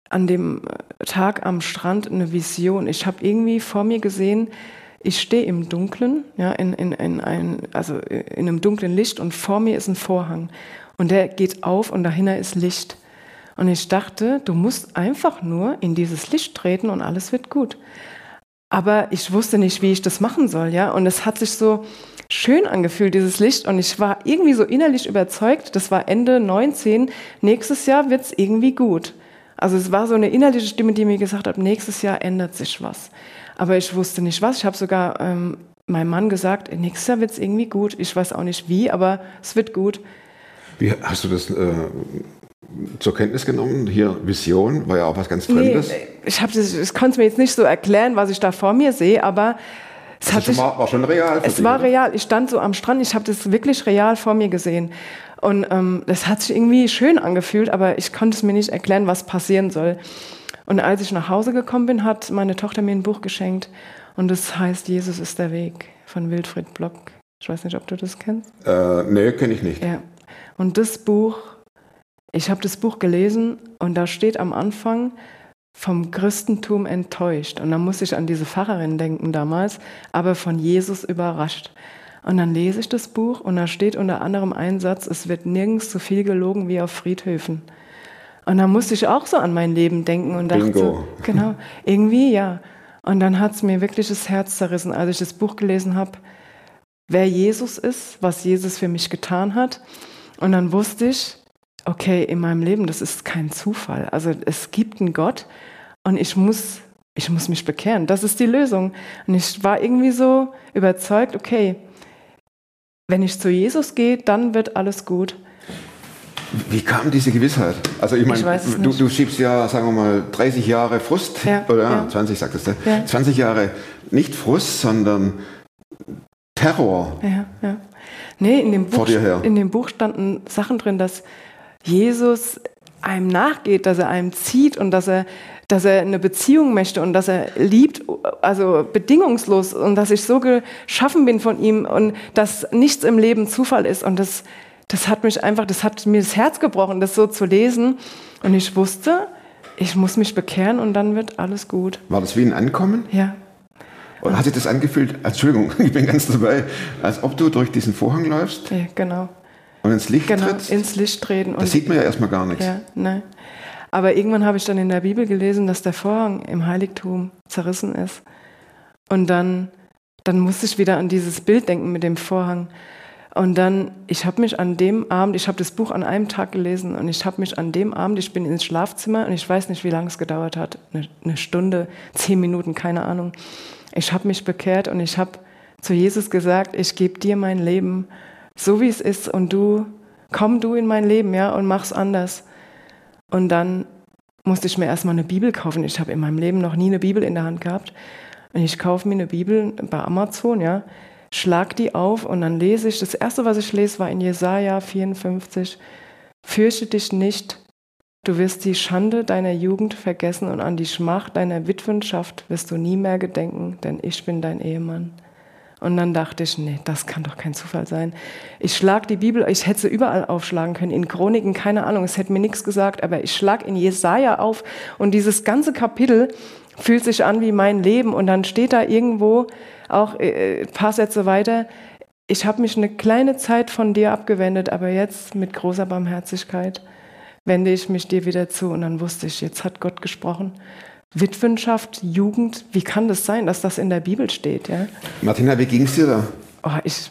an dem Tag am Strand eine Vision. Ich habe irgendwie vor mir gesehen, ich stehe im Dunkeln, ja, in, in, in, ein, also in einem dunklen Licht und vor mir ist ein Vorhang. Und der geht auf und dahinter ist Licht. Und ich dachte, du musst einfach nur in dieses Licht treten und alles wird gut. Aber ich wusste nicht, wie ich das machen soll, ja. Und es hat sich so schön angefühlt, dieses Licht. Und ich war irgendwie so innerlich überzeugt, das war Ende 19, nächstes Jahr wird es irgendwie gut. Also es war so eine innerliche Stimme, die mir gesagt hat, nächstes Jahr ändert sich was. Aber ich wusste nicht was. Ich habe sogar ähm, meinem Mann gesagt, nächstes Jahr wird es irgendwie gut. Ich weiß auch nicht wie, aber es wird gut. Wie hast du das äh, zur Kenntnis genommen? Hier Vision war ja auch was ganz Fremdes. Nee, ich, das, ich konnte es mir jetzt nicht so erklären, was ich da vor mir sehe, aber es hat schon mal, war schon real. Es dich, war oder? real. Ich stand so am Strand, ich habe das wirklich real vor mir gesehen. Und ähm, das hat sich irgendwie schön angefühlt, aber ich konnte es mir nicht erklären, was passieren soll. Und als ich nach Hause gekommen bin, hat meine Tochter mir ein Buch geschenkt. Und das heißt Jesus ist der Weg von Wilfried Block. Ich weiß nicht, ob du das kennst. Äh, nee, kenne ich nicht. Ja. Und das Buch, ich habe das Buch gelesen und da steht am Anfang vom Christentum enttäuscht. Und da muss ich an diese Pfarrerin denken damals, aber von Jesus überrascht. Und dann lese ich das Buch und da steht unter anderem ein Satz, es wird nirgends so viel gelogen wie auf Friedhöfen. Und da musste ich auch so an mein Leben denken und dachte, Bingo. genau, irgendwie ja. Und dann hat es mir wirklich das Herz zerrissen, als ich das Buch gelesen habe, wer Jesus ist, was Jesus für mich getan hat. Und dann wusste ich, okay, in meinem Leben, das ist kein Zufall. Also es gibt einen Gott und ich muss, ich muss mich bekehren. Das ist die Lösung. Und ich war irgendwie so überzeugt, okay, wenn ich zu Jesus gehe, dann wird alles gut. Wie kam diese Gewissheit? Also ich meine, du, du, schiebst ja, sagen wir mal, 30 Jahre Frust, ja, oder ja. 20 sagtest du, ja. 20 Jahre nicht Frust, sondern Terror. Ja, ja. Nee, in dem, Buch, in dem Buch standen Sachen drin, dass Jesus einem nachgeht, dass er einem zieht und dass er dass er eine Beziehung möchte und dass er liebt, also bedingungslos und dass ich so geschaffen bin von ihm und dass nichts im Leben Zufall ist und das, das hat mich einfach, das hat mir das Herz gebrochen, das so zu lesen und ich wusste, ich muss mich bekehren und dann wird alles gut. War das wie ein Ankommen? Ja. Und hat sich das angefühlt, Entschuldigung, ich bin ganz dabei, als ob du durch diesen Vorhang läufst? Ja, genau. Und ins Licht genau, trittst? ins Licht treten. Das sieht man ja erstmal gar nichts. Ja, nein. Aber irgendwann habe ich dann in der Bibel gelesen, dass der Vorhang im Heiligtum zerrissen ist. Und dann, dann musste ich wieder an dieses Bild denken mit dem Vorhang. Und dann, ich habe mich an dem Abend, ich habe das Buch an einem Tag gelesen und ich habe mich an dem Abend, ich bin ins Schlafzimmer und ich weiß nicht, wie lange es gedauert hat, eine, eine Stunde, zehn Minuten, keine Ahnung. Ich habe mich bekehrt und ich habe zu Jesus gesagt, ich gebe dir mein Leben, so wie es ist und du, komm du in mein Leben, ja, und mach's anders. Und dann musste ich mir erstmal eine Bibel kaufen. Ich habe in meinem Leben noch nie eine Bibel in der Hand gehabt. Und ich kaufe mir eine Bibel bei Amazon, ja, schlag die auf und dann lese ich. Das erste, was ich lese, war in Jesaja 54. Fürchte dich nicht, du wirst die Schande deiner Jugend vergessen und an die Schmach deiner Witwenschaft wirst du nie mehr gedenken, denn ich bin dein Ehemann. Und dann dachte ich, nee, das kann doch kein Zufall sein. Ich schlag die Bibel, ich hätte sie überall aufschlagen können, in Chroniken, keine Ahnung, es hätte mir nichts gesagt, aber ich schlag in Jesaja auf und dieses ganze Kapitel fühlt sich an wie mein Leben. Und dann steht da irgendwo auch äh, ein paar Sätze weiter, ich habe mich eine kleine Zeit von dir abgewendet, aber jetzt mit großer Barmherzigkeit wende ich mich dir wieder zu. Und dann wusste ich, jetzt hat Gott gesprochen. Witwenschaft, Jugend, wie kann das sein, dass das in der Bibel steht? Ja? Martina, wie ging es dir da? Oh, ich,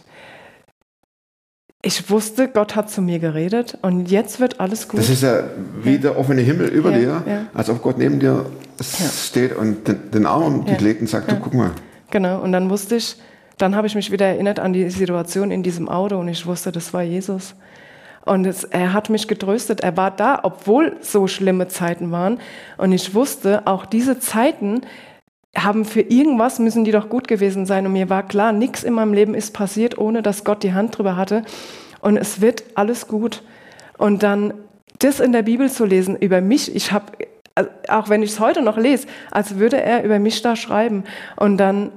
ich wusste, Gott hat zu mir geredet und jetzt wird alles gut. Das ist ja wie der offene Himmel über Ja, dir, ja. als ob Gott neben dir steht und den, den Arm um dich Ja. legt und sagt, du guck mal. Genau, und dann wusste ich, dann habe ich mich wieder erinnert an die Situation in diesem Auto und ich wusste, das war Jesus. Und es, er hat mich getröstet, er war da, obwohl so schlimme Zeiten waren. Und ich wusste, auch diese Zeiten haben für irgendwas, müssen die doch gut gewesen sein. Und mir war klar, nichts in meinem Leben ist passiert, ohne dass Gott die Hand drüber hatte. Und es wird alles gut. Und dann das in der Bibel zu lesen über mich, ich habe, auch wenn ich es heute noch lese, als würde er über mich da schreiben. Und dann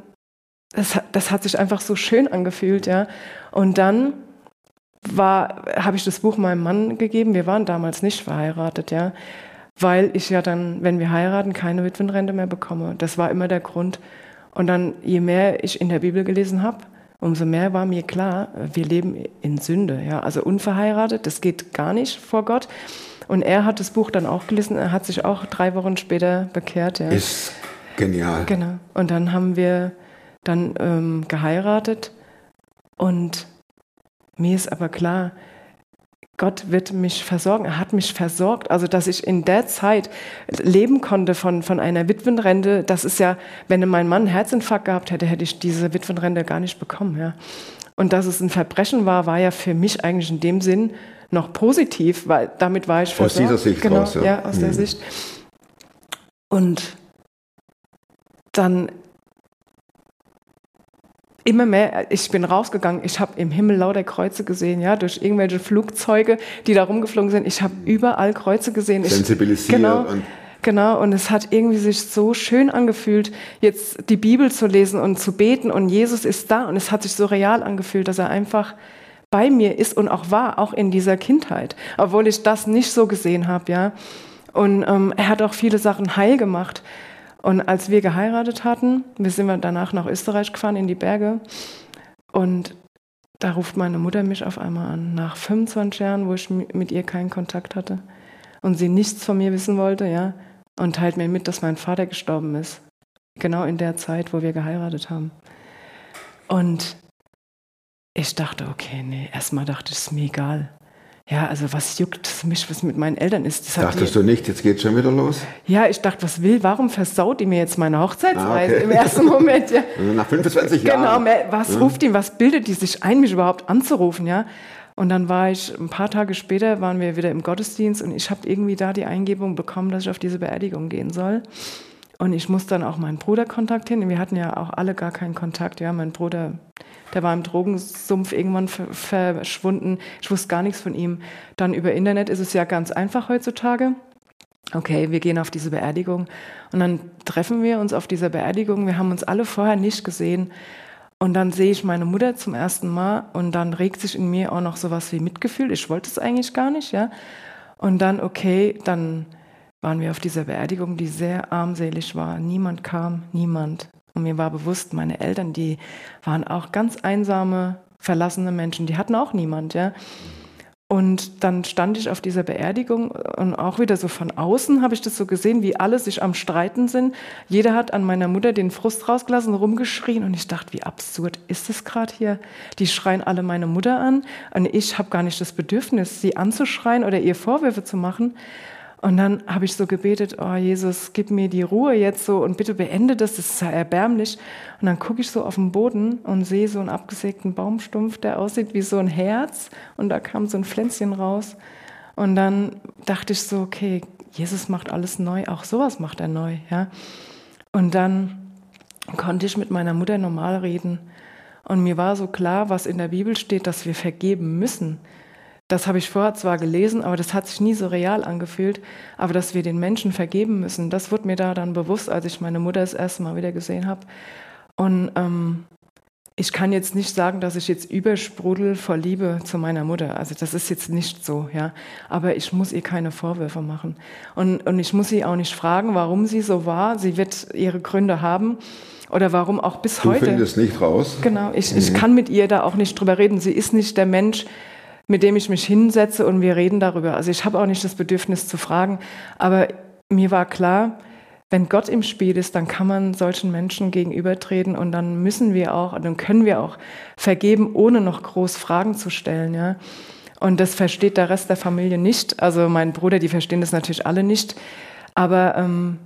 das, das hat sich einfach so schön angefühlt, ja. Und dann war, habe ich das Buch meinem Mann gegeben. Wir waren damals nicht verheiratet, ja, weil ich ja dann, wenn wir heiraten, keine Witwenrente mehr bekomme. Das war immer der Grund. Und dann, je mehr ich in der Bibel gelesen habe, umso mehr war mir klar, wir leben in Sünde, ja, also unverheiratet, das geht gar nicht vor Gott. Und er hat das Buch dann auch gelesen, er hat sich auch drei Wochen später bekehrt, ja. Ist genial. Genau. Und dann haben wir dann ähm, geheiratet und mir ist aber klar, Gott wird mich versorgen. Er hat mich versorgt. Also, dass ich in der Zeit leben konnte von, von einer Witwenrente, das ist ja, wenn mein Mann einen Herzinfarkt gehabt hätte, hätte ich diese Witwenrente gar nicht bekommen. Ja. Und dass es ein Verbrechen war, war ja für mich eigentlich in dem Sinn noch positiv, weil damit war ich Aus versorgt. dieser Sicht genau, raus, ja. ja. aus der Mhm. Sicht. Und dann immer mehr, ich bin rausgegangen, ich habe im Himmel lauter Kreuze gesehen, ja, durch irgendwelche Flugzeuge, die da rumgeflogen sind. Ich habe überall Kreuze gesehen. Ich, Sensibilisiert Genau, und- genau, und es hat irgendwie sich so schön angefühlt, jetzt die Bibel zu lesen und zu beten und Jesus ist da und es hat sich so real angefühlt, dass er einfach bei mir ist und auch war, auch in dieser Kindheit, obwohl ich das nicht so gesehen habe, ja. Und ähm, er hat auch viele Sachen heil gemacht. Und als wir geheiratet hatten, wir sind wir danach nach Österreich gefahren in die Berge und da ruft meine Mutter mich auf einmal an, nach 25 Jahren, wo ich mi- mit ihr keinen Kontakt hatte und sie nichts von mir wissen wollte, ja, und teilt mir mit, dass mein Vater gestorben ist. Genau in der Zeit, wo wir geheiratet haben. Und ich dachte, okay, nee, erstmal dachte ich, ist mir egal. Ja, also was juckt es mich, was mit meinen Eltern ist? Das hat die- Dachtest du nicht, jetzt geht schon wieder los? ja, ich dachte, was will, warum versaut die mir jetzt meine Hochzeitsreise Ah, okay. im ersten Moment? Ja. Nach 25 Genau, Jahren. mehr- was ruft ihn, was bildet die sich ein, mich überhaupt anzurufen, ja? Und dann war ich, ein paar Tage später waren wir wieder im Gottesdienst und ich habe irgendwie da die Eingebung bekommen, dass ich auf diese Beerdigung gehen soll. Und ich muss dann auch meinen Bruder kontaktieren. Wir hatten ja auch alle gar keinen Kontakt. Ja, mein Bruder, der war im Drogensumpf irgendwann ver verschwunden. Ich wusste gar nichts von ihm. Dann über Internet ist es ja ganz einfach heutzutage. Okay, wir gehen auf diese Beerdigung. Und dann treffen wir uns auf dieser Beerdigung. Wir haben uns alle vorher nicht gesehen. Und dann sehe ich meine Mutter zum ersten Mal und dann regt sich in mir auch noch sowas wie Mitgefühl. Ich wollte es eigentlich gar nicht, ja. Und dann, okay, dann waren wir auf dieser Beerdigung, die sehr armselig war. Niemand kam, niemand. Und mir war bewusst, meine Eltern, die waren auch ganz einsame, verlassene Menschen. Die hatten auch niemand, ja. Und dann stand ich auf dieser Beerdigung und auch wieder so von außen habe ich das so gesehen, wie alle sich am Streiten sind. Jeder hat an meiner Mutter den Frust rausgelassen, rumgeschrien und ich dachte, wie absurd ist das gerade hier? Die schreien alle meine Mutter an und ich habe gar nicht das Bedürfnis, sie anzuschreien oder ihr Vorwürfe zu machen. Und dann habe ich so gebetet, oh Jesus, gib mir die Ruhe jetzt so und bitte beende das, das ist ja erbärmlich. Und dann gucke ich so auf den Boden und sehe so einen abgesägten Baumstumpf, der aussieht wie so ein Herz und da kam so ein Pflänzchen raus. Und dann dachte ich so, okay, Jesus macht alles neu, auch sowas macht er neu, ja. Und dann konnte ich mit meiner Mutter normal reden. Und mir war so klar, was in der Bibel steht, dass wir vergeben müssen. Das habe ich vorher zwar gelesen, aber das hat sich nie so real angefühlt. Aber dass wir den Menschen vergeben müssen, das wurde mir da dann bewusst, als ich meine Mutter das erste Mal wieder gesehen habe. Und ähm, ich kann jetzt nicht sagen, dass ich jetzt übersprudel vor Liebe zu meiner Mutter. Also das ist jetzt nicht so, ja. Aber ich muss ihr keine Vorwürfe machen. Und, und ich muss sie auch nicht fragen, warum sie so war. Sie wird ihre Gründe haben. Oder warum auch bis Du heute. findest nicht raus. Genau, ich, ich kann mit ihr da auch nicht drüber reden. Sie ist nicht der Mensch, mit dem ich mich hinsetze und wir reden darüber. Also ich habe auch nicht das Bedürfnis zu fragen. Aber mir war klar, wenn Gott im Spiel ist, dann kann man solchen Menschen gegenübertreten und dann müssen wir auch, dann können wir auch vergeben, ohne noch groß Fragen zu stellen, ja. Und das versteht der Rest der Familie nicht. Also mein Bruder, die verstehen das natürlich alle nicht. Aber ähm,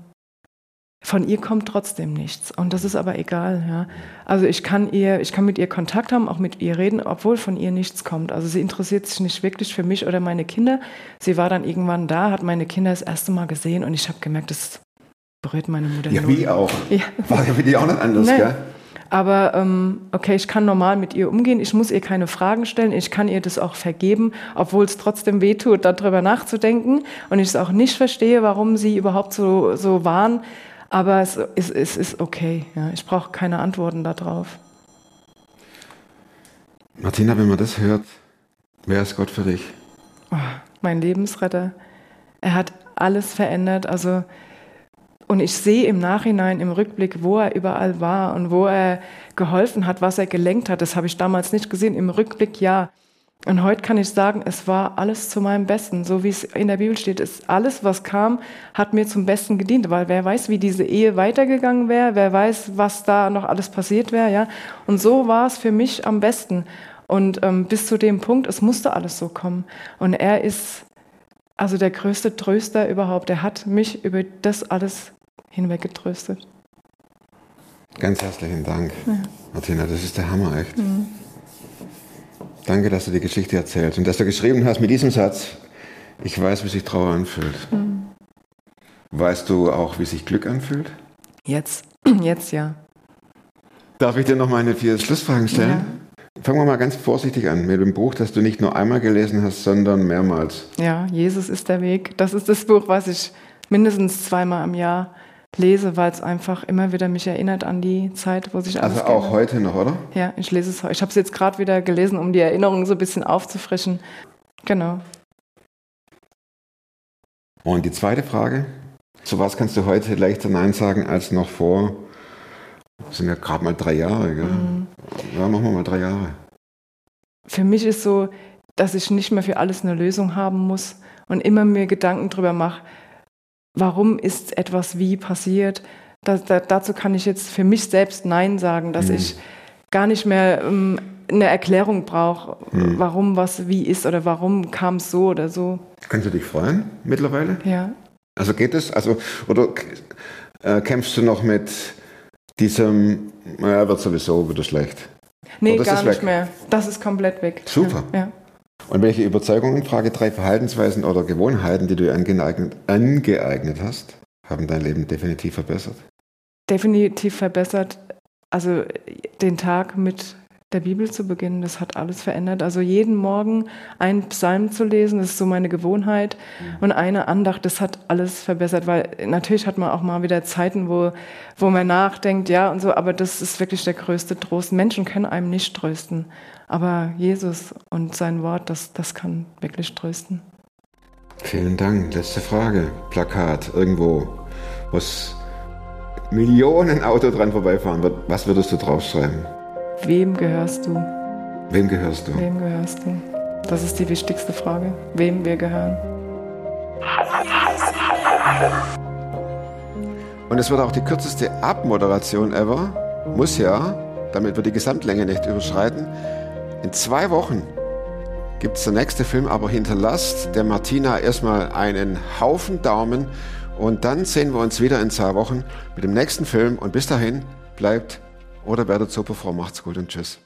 von ihr kommt trotzdem nichts. Und das ist aber egal, ja. Also ich kann ihr, ich kann mit ihr Kontakt haben, auch mit ihr reden, obwohl von ihr nichts kommt. Also sie interessiert sich nicht wirklich für mich oder meine Kinder. Sie war dann irgendwann da, hat meine Kinder das erste Mal gesehen und ich habe gemerkt, das berührt meine Mutter Ja, wie auch. Ja. War ja für die auch nicht anders, Nee. gell? Aber ähm, okay, ich kann normal mit ihr umgehen. Ich muss ihr keine Fragen stellen. Ich kann ihr das auch vergeben, obwohl es trotzdem wehtut, darüber nachzudenken. Und ich es auch nicht verstehe, warum sie überhaupt so, so waren. Aber es, ist- es ist okay. Ja. Ich brauche keine Antworten darauf. Martina, wenn man das hört, wer ist Gott für dich? mein Lebensretter. Er hat alles verändert. Also, und ich sehe im Nachhinein, im Rückblick, wo er überall war und wo er geholfen hat, was er gelenkt hat. Das habe ich damals nicht gesehen. Im Rückblick ja. Und heute kann ich sagen, es war alles zu meinem Besten. So wie es in der Bibel steht, ist alles, was kam, hat mir zum Besten gedient. Weil wer weiß, wie diese Ehe weitergegangen wäre, wer weiß, was da noch alles passiert wäre, ja. Und so war es für mich am besten. Und ähm, bis zu dem Punkt, es musste alles so kommen. Und er ist also der größte Tröster überhaupt. Er hat mich über das alles hinweggetröstet. Ganz herzlichen Dank, Martina, das ist der Hammer, echt. Mhm. Danke, dass du die Geschichte erzählst und dass du geschrieben hast mit diesem Satz, ich weiß, wie sich Trauer anfühlt. Mhm. Weißt du auch, wie sich Glück anfühlt? Jetzt, jetzt ja. Darf ich dir noch meine vier Schlussfragen stellen? Fangen wir mal ganz vorsichtig an mit dem Buch, das du nicht nur einmal gelesen hast, sondern mehrmals. Ja, Jesus ist der Weg. Das ist das Buch, was ich mindestens zweimal im Jahr lese, weil es einfach immer wieder mich erinnert an die Zeit, wo sich alles Also auch heute noch, oder? Ja, ich lese es heute. Ich habe es jetzt gerade wieder gelesen, um die Erinnerungen so ein bisschen aufzufrischen. Genau. Und die zweite Frage, zu was kannst du heute leichter Nein sagen als noch vor, das sind ja gerade mal drei Jahre, gell? Mhm. Ja, machen wir mal drei Jahre. Für mich ist so, dass ich nicht mehr für alles eine Lösung haben muss und immer mir Gedanken drüber mache, warum ist etwas wie passiert. Da, da, dazu kann ich jetzt für mich selbst Nein sagen, dass Mhm. ich gar nicht mehr ähm, eine Erklärung brauche, Mhm. warum was wie ist oder warum kam es so oder so. Kannst du dich freuen mittlerweile? Ja. Also geht es? Also, oder äh, kämpfst du noch mit diesem, naja, wird sowieso wieder schlecht? Nee, gar nicht mehr. Das ist komplett weg. Super. Ja. ja. Und welche Überzeugungen, Frage drei, Verhaltensweisen oder Gewohnheiten, die du dir angeeignet, angeeignet hast, haben dein Leben definitiv verbessert? definitiv verbessert. Also den Tag mit der Bibel zu beginnen, das hat alles verändert. Also jeden Morgen einen Psalm zu lesen, das ist so meine Gewohnheit. Und eine Andacht, das hat alles verbessert, weil natürlich hat man auch mal wieder Zeiten, wo, wo man nachdenkt, ja und so, aber das ist wirklich der größte Trost. Menschen können einem nicht trösten, aber Jesus und sein Wort, das, das kann wirklich trösten. Vielen Dank. Letzte Frage. Plakat irgendwo, was Millionen Auto dran vorbeifahren wird. Was würdest du draufschreiben? Wem gehörst du? Wem gehörst du? Wem gehörst du? Das ist die wichtigste Frage. Wem wir gehören. Und es wird auch die kürzeste Abmoderation ever. Muss ja, damit wir die Gesamtlänge nicht überschreiten. In zwei Wochen gibt es der nächste Film, aber hinterlasst der Martina erstmal einen Haufen Daumen und dann sehen wir uns wieder in zwei Wochen mit dem nächsten Film und bis dahin bleibt oder werdet super Frau. Macht's gut und tschüss.